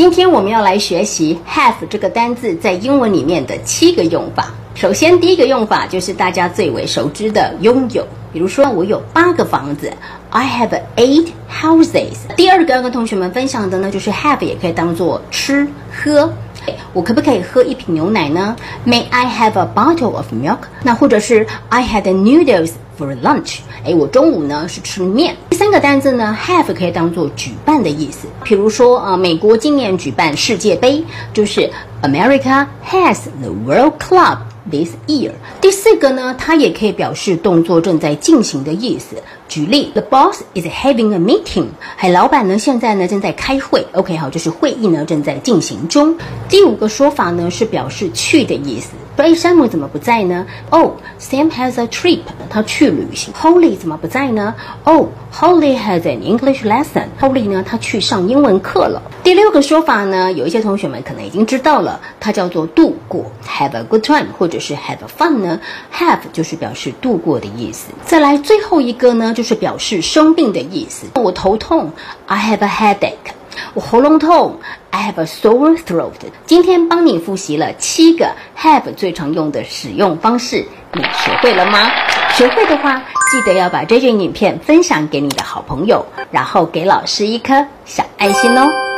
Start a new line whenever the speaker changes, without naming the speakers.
今天我们要来学习 have 这个单字在英文里面的七个用法。首先，第一个用法就是大家最为熟知的拥有，比如说我有八个房子，I have eight houses。第二个要跟同学们分享的呢，就是 have 也可以当做吃喝。我可不可以喝一瓶牛奶呢？May I have a bottle of milk？那或者是 I had noodles for lunch。哎，我中午呢是吃面。这个单字呢，have 可以当做举办的意思。比如说，呃，美国今年举办世界杯，就是 America has the World Club this year。第四个呢，它也可以表示动作正在进行的意思。举例，The boss is having a meeting。哎，老板呢现在呢正在开会。OK，好，就是会议呢正在进行中。第五个说法呢是表示去的意思。哎，山姆怎么不在呢？Oh, Sam has a trip。他去旅行。Holly 怎么不在呢？Oh, Holly has an English lesson。Holly 呢，他去上英文课了。第六个说法呢，有一些同学们可能已经知道了，它叫做度过，have a good time，或者是 have a fun 呢？Have 就是表示度过的意思。再来最后一个呢，就是表示生病的意思。我头痛，I have a headache。我喉咙痛，I have a sore throat。今天帮你复习了七个 have 最常用的使用方式，你学会了吗？学会的话，记得要把这卷影片分享给你的好朋友，然后给老师一颗小爱心哦。